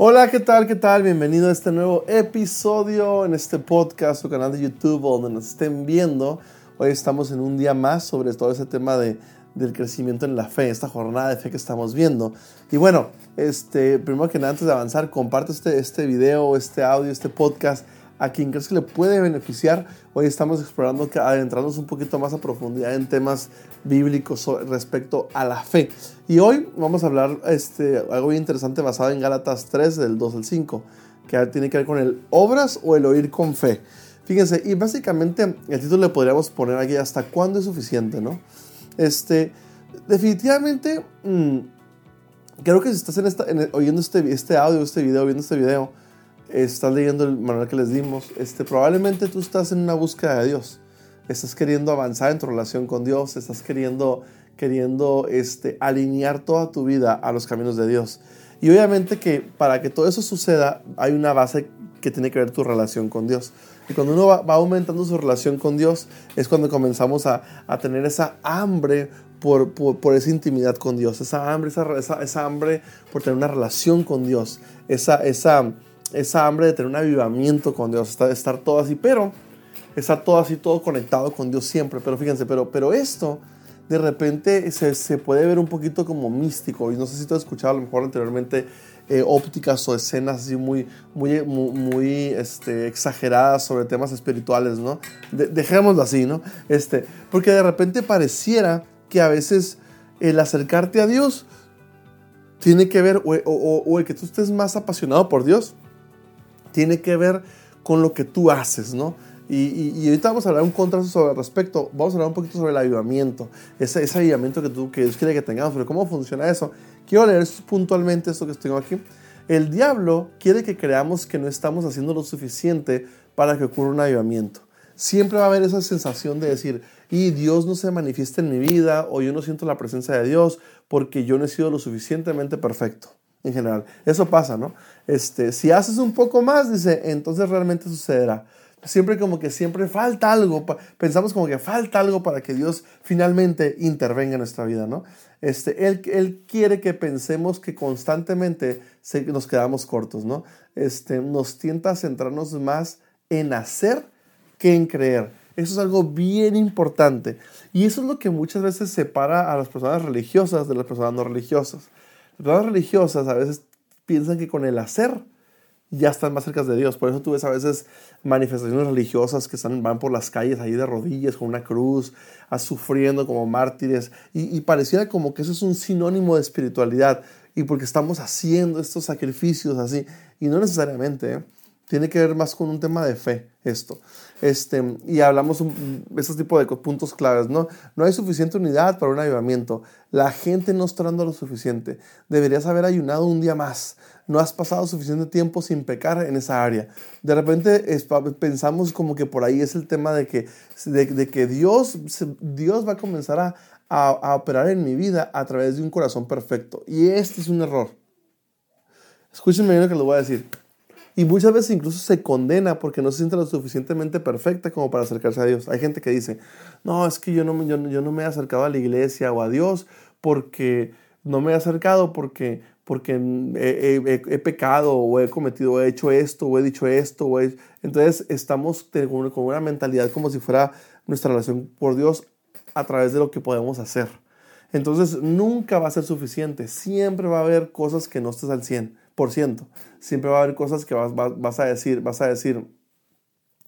Hola, ¿qué tal? ¿Qué tal? Bienvenido a este nuevo episodio en este podcast o canal de YouTube donde nos estén viendo. Hoy estamos en un día más sobre todo ese tema de, del crecimiento en la fe, esta jornada de fe que estamos viendo. Y bueno, este, primero que nada, antes de avanzar, comparte este, este video, este audio, este podcast a quien crees que le puede beneficiar. Hoy estamos explorando, adentrándonos un poquito más a profundidad en temas bíblicos respecto a la fe. Y hoy vamos a hablar este, algo muy interesante basado en Gálatas 3, del 2 al 5, que tiene que ver con el obras o el oír con fe. Fíjense, y básicamente el título le podríamos poner aquí hasta cuándo es suficiente, ¿no? Este, definitivamente, mm, creo que si estás en esta, oyendo este, este audio, este video, viendo este video, estás leyendo el manual que les dimos, este, probablemente tú estás en una búsqueda de Dios. Estás queriendo avanzar en tu relación con Dios, estás queriendo, queriendo este, alinear toda tu vida a los caminos de Dios. Y obviamente que para que todo eso suceda hay una base que tiene que ver tu relación con Dios. Y cuando uno va, aumentando su relación con Dios es cuando comenzamos a, a tener esa hambre por, por, esa intimidad con Dios, esa hambre, esa, esa, esa hambre por tener una relación con Dios, esa, esa, esa hambre de tener un avivamiento con Dios, estar todo así, pero estar todo así, todo conectado con Dios siempre. Pero fíjense, pero, pero esto de repente se, se puede ver un poquito como místico. Y no sé si tú has escuchado a lo mejor anteriormente eh, ópticas o escenas así muy, muy, muy, este, exageradas sobre temas espirituales, ¿no? dejémoslo así, ¿no? Este, porque de repente pareciera que a veces el acercarte a Dios tiene que ver, o el que tú estés más apasionado por Dios, tiene que ver con lo que tú haces, ¿no? Y, ahorita vamos a hablar un contraste sobre el respecto, vamos a hablar un poquito sobre el avivamiento, ese, ese avivamiento que, tú, que Dios quiere que tengamos, sobre cómo funciona eso. Quiero leer puntualmente esto que tengo aquí. El diablo quiere que creamos que no estamos haciendo lo suficiente para que ocurra un avivamiento. Siempre va a haber esa sensación de decir, y Dios no se manifiesta en mi vida, o yo no siento la presencia de Dios porque yo no he sido lo suficientemente perfecto en general. Eso pasa, ¿no? Este, si haces un poco más, dice, entonces realmente sucederá. Siempre como que siempre falta algo, pensamos como que falta algo para que Dios finalmente intervenga en nuestra vida, ¿no? Este, él, quiere que pensemos que constantemente nos quedamos cortos, ¿no? Este, nos tienta a centrarnos más en hacer que en creer. Eso es algo bien importante. Y eso es lo que muchas veces separa a las personas religiosas de las personas no religiosas. Las religiosas a veces piensan que con el hacer ya están más cerca de Dios. Por eso tú ves a veces manifestaciones religiosas que están, van por las calles ahí de rodillas con una cruz, a, sufriendo como mártires. Y, pareciera como que eso es un sinónimo de espiritualidad. Y porque estamos haciendo estos sacrificios así. Y no necesariamente. ¿eh? Tiene que ver más con un tema de fe esto. Este, y hablamos de estos tipos de puntos claves. ¿no? no hay suficiente unidad para un avivamiento. La gente no está dando lo suficiente. Deberías haber ayunado un día más. No has pasado suficiente tiempo sin pecar en esa área. De repente pensamos como que por ahí es el tema de que, de, que Dios, Dios va a comenzar a, a operar en mi vida a través de un corazón perfecto. Y este es un error. Escúchenme bien lo que les voy a decir. Y muchas veces incluso se condena porque no se siente lo suficientemente perfecta como para acercarse a Dios. Hay gente que dice, no, es que yo no, yo, yo no me he acercado a la iglesia o a Dios porque no me he acercado porque, porque he, pecado o he cometido, o he hecho esto o he dicho esto. O Entonces estamos con una mentalidad como si fuera nuestra relación por Dios a través de lo que podemos hacer. Entonces nunca va a ser suficiente. Siempre va a haber cosas que no estés al 100 ciento. Siempre va a haber cosas que vas, vas, a decir, vas a decir,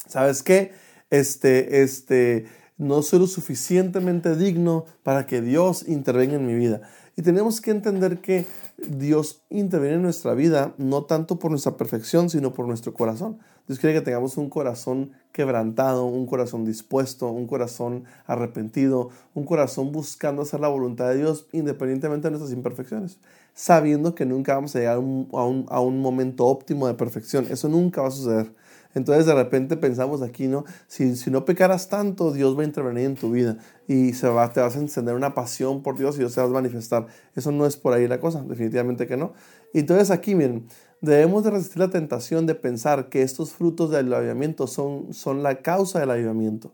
¿sabes qué? Este, este, no soy lo suficientemente digno para que Dios intervenga en mi vida. Y tenemos que entender que Dios interviene en nuestra vida no tanto por nuestra perfección, sino por nuestro corazón. Dios quiere que tengamos un corazón quebrantado, un corazón dispuesto, un corazón arrepentido, un corazón buscando hacer la voluntad de Dios independientemente de nuestras imperfecciones, sabiendo que nunca vamos a llegar a un, momento óptimo de perfección. Eso nunca va a suceder. Entonces de repente pensamos aquí, ¿no? Si, si no pecaras tanto, Dios va a intervenir en tu vida y se va, te vas a encender una pasión por Dios y Dios se va a manifestar. Eso no es por ahí la cosa, definitivamente que no. Entonces aquí, miren, debemos de resistir la tentación de pensar que estos frutos del avivamiento son, son la causa del avivamiento.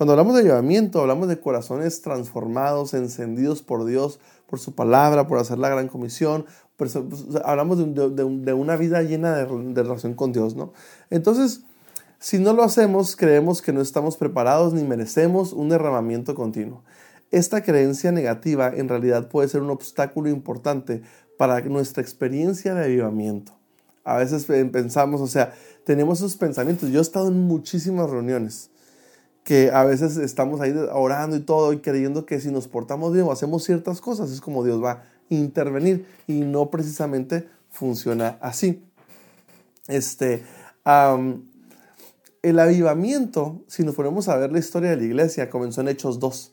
Cuando hablamos de avivamiento, hablamos de corazones transformados, encendidos por Dios, por su palabra, por hacer la gran comisión, pues, hablamos de, una vida llena de, relación con Dios, ¿no? Entonces, si no lo hacemos, creemos que no estamos preparados ni merecemos un derramamiento continuo. Esta creencia negativa en realidad puede ser un obstáculo importante para nuestra experiencia de avivamiento. A veces pensamos, o sea, tenemos esos pensamientos. Yo he estado en muchísimas reuniones que a veces estamos ahí orando y todo y creyendo que si nos portamos bien o hacemos ciertas cosas es como Dios va intervenir y no precisamente funciona así. Este, el avivamiento, si nos ponemos a ver la historia de la iglesia, comenzó en Hechos 2.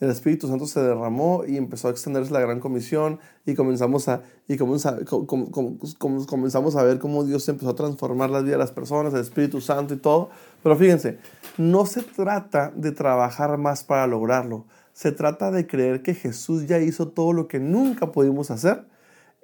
El Espíritu Santo se derramó y empezó a extenderse la gran comisión y comenzamos a, y comenzamos a ver cómo Dios empezó a transformar las vidas de las personas, el Espíritu Santo y todo. Pero fíjense, no se trata de trabajar más para lograrlo, se trata de creer que Jesús ya hizo todo lo que nunca pudimos hacer.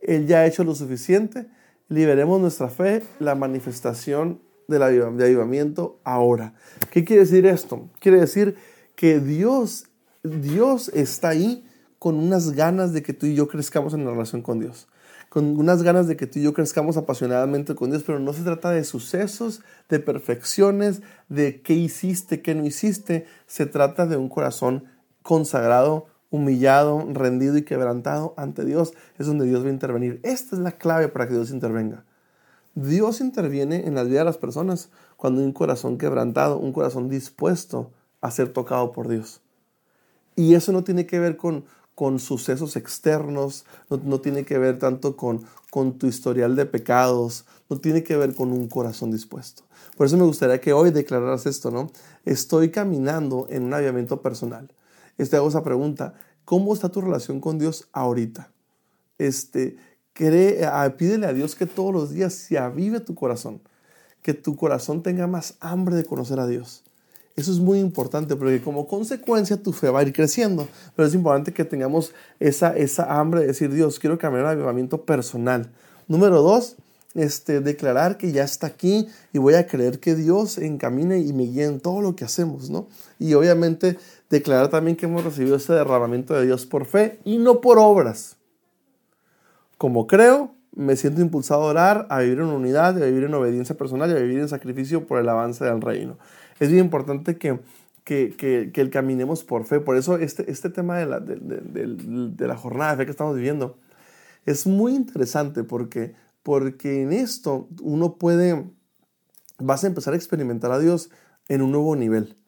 Él ya ha hecho lo suficiente. Liberemos nuestra fe, la manifestación del avivamiento ahora. ¿Qué quiere decir esto? Quiere decir que Dios, Dios está ahí con unas ganas de que tú y yo crezcamos en la relación con Dios con unas ganas de que tú y yo crezcamos apasionadamente con Dios, pero no se trata de sucesos, de perfecciones, de qué hiciste, qué no hiciste, se trata de un corazón consagrado, humillado, rendido y quebrantado ante Dios, es donde Dios va a intervenir. Esta es la clave para que Dios intervenga. Dios interviene en la vida de las personas cuando hay un corazón quebrantado, un corazón dispuesto a ser tocado por Dios. Y eso no tiene que ver con, con sucesos externos, no, tiene que ver tanto con, con tu historial de pecados, no tiene que ver con un corazón dispuesto. Por eso me gustaría que hoy declararas esto, ¿no? Estoy caminando en un aviamiento personal este, hago esa pregunta, ¿cómo está tu relación con Dios ahorita? Este, cree, pídele a Dios que todos los días se avive tu corazón, que tu corazón tenga más hambre de conocer a Dios. Eso es muy importante porque como consecuencia tu fe va a ir creciendo, pero es importante que tengamos esa, esa hambre de decir, Dios, quiero cambiar el avivamiento personal. Número dos, este, declarar que ya está aquí y voy a creer que Dios encamine y me guíe en todo lo que hacemos, ¿no? Y obviamente declarar también que hemos recibido ese derramamiento de Dios por fe y no por obras. Como creo, me siento impulsado a orar, a vivir en unidad, a vivir en obediencia personal y a vivir en sacrificio por el avance del reino. Es bien importante que, que, que, que el caminemos por fe. Por eso este, este tema de la, de, de, de la jornada de fe que estamos viviendo es muy interesante porque porque en esto uno puede, vas a empezar a experimentar a Dios en un nuevo nivel.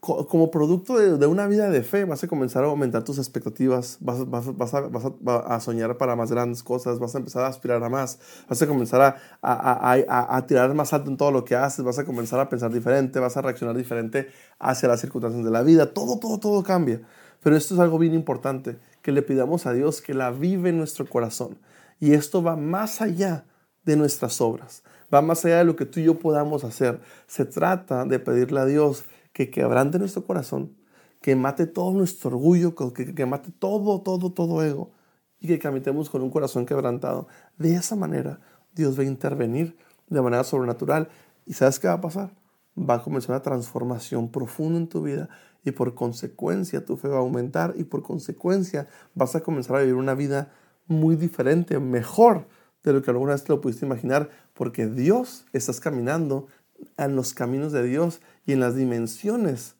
Como producto de, una vida de fe, vas a comenzar a aumentar tus expectativas, vas, vas, vas, a, vas a, soñar para más grandes cosas, vas a empezar a aspirar a más, vas a comenzar a, a, tirar más alto en todo lo que haces, vas a comenzar a pensar diferente, vas a reaccionar diferente hacia las circunstancias de la vida, todo, todo, todo cambia. Pero esto es algo bien importante, que le pidamos a Dios que la vive en nuestro corazón y esto va más allá de nuestras obras, va más allá de lo que tú y yo podamos hacer. Se trata de pedirle a Dios que quebrante nuestro corazón, que mate todo nuestro orgullo, que, que mate todo, todo, todo ego y que caminemos con un corazón quebrantado. De esa manera Dios va a intervenir de manera sobrenatural. ¿Y sabes qué va a pasar? Va a comenzar una transformación profunda en tu vida y por consecuencia tu fe va a aumentar y por consecuencia vas a comenzar a vivir una vida muy diferente, mejor de lo que alguna vez te lo pudiste imaginar, porque Dios estás caminando en los caminos de Dios y en las dimensiones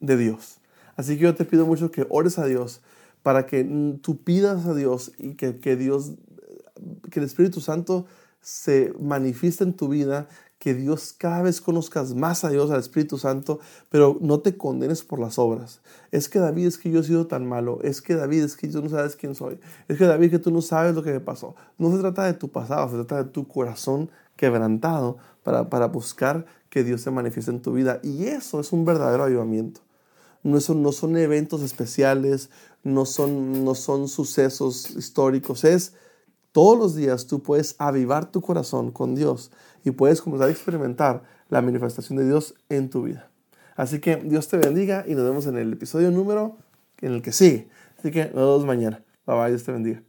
de Dios. Así que yo te pido mucho que ores a Dios para que tú pidas a Dios y que, que Dios, que el Espíritu Santo se manifieste en tu vida, que Dios cada vez conozcas más a Dios, al Espíritu Santo, pero no te condenes por las obras. Es que David, es que yo he sido tan malo. Es que David, es que tú no sabes quién soy. Es que David, que tú no sabes lo que me pasó. No se trata de tu pasado, se trata de tu corazón quebrantado para, para buscar que Dios se manifieste en tu vida. Y eso es un verdadero avivamiento. No, son, no son eventos especiales, no son, no son sucesos históricos, es todos los días tú puedes avivar tu corazón con Dios y puedes comenzar a experimentar la manifestación de Dios en tu vida. Así que Dios te bendiga y nos vemos en el episodio número en el que sigue. Así que nos vemos mañana. Bye bye, Dios te bendiga.